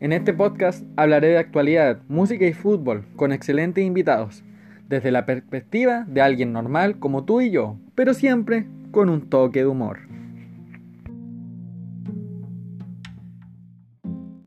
En este podcast hablaré de actualidad, música y fútbol con excelentes invitados, desde la perspectiva de alguien normal como tú y yo, pero siempre con un toque de humor.